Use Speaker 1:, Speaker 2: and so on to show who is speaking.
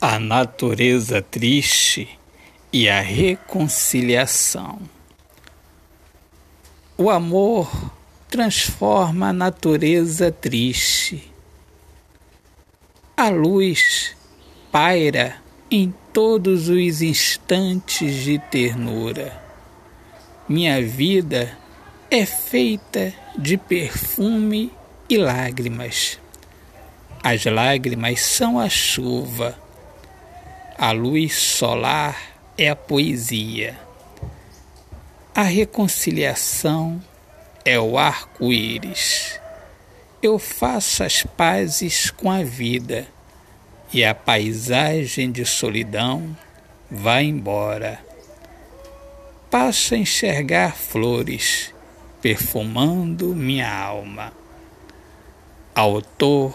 Speaker 1: a natureza triste e a reconciliação. O amor transforma a natureza triste. A luz paira em todos os instantes de ternura. Minha vida é feita de perfume e lágrimas. As lágrimas são a chuva a luz solar é a poesia. A reconciliação é o arco-íris. Eu faço as pazes com a vida e a paisagem de solidão vai embora. Passo a enxergar flores perfumando minha alma. Autor